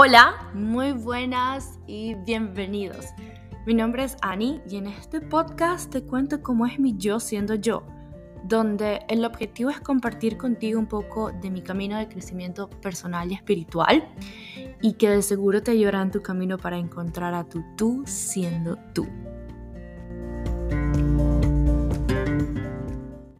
Hola, muy buenas y bienvenidos. Mi nombre es Annie y en este podcast te cuento cómo es mi yo siendo yo, donde el objetivo es compartir contigo un poco de mi camino de crecimiento personal y espiritual y que de seguro te ayudará en tu camino para encontrar a tu tú siendo tú.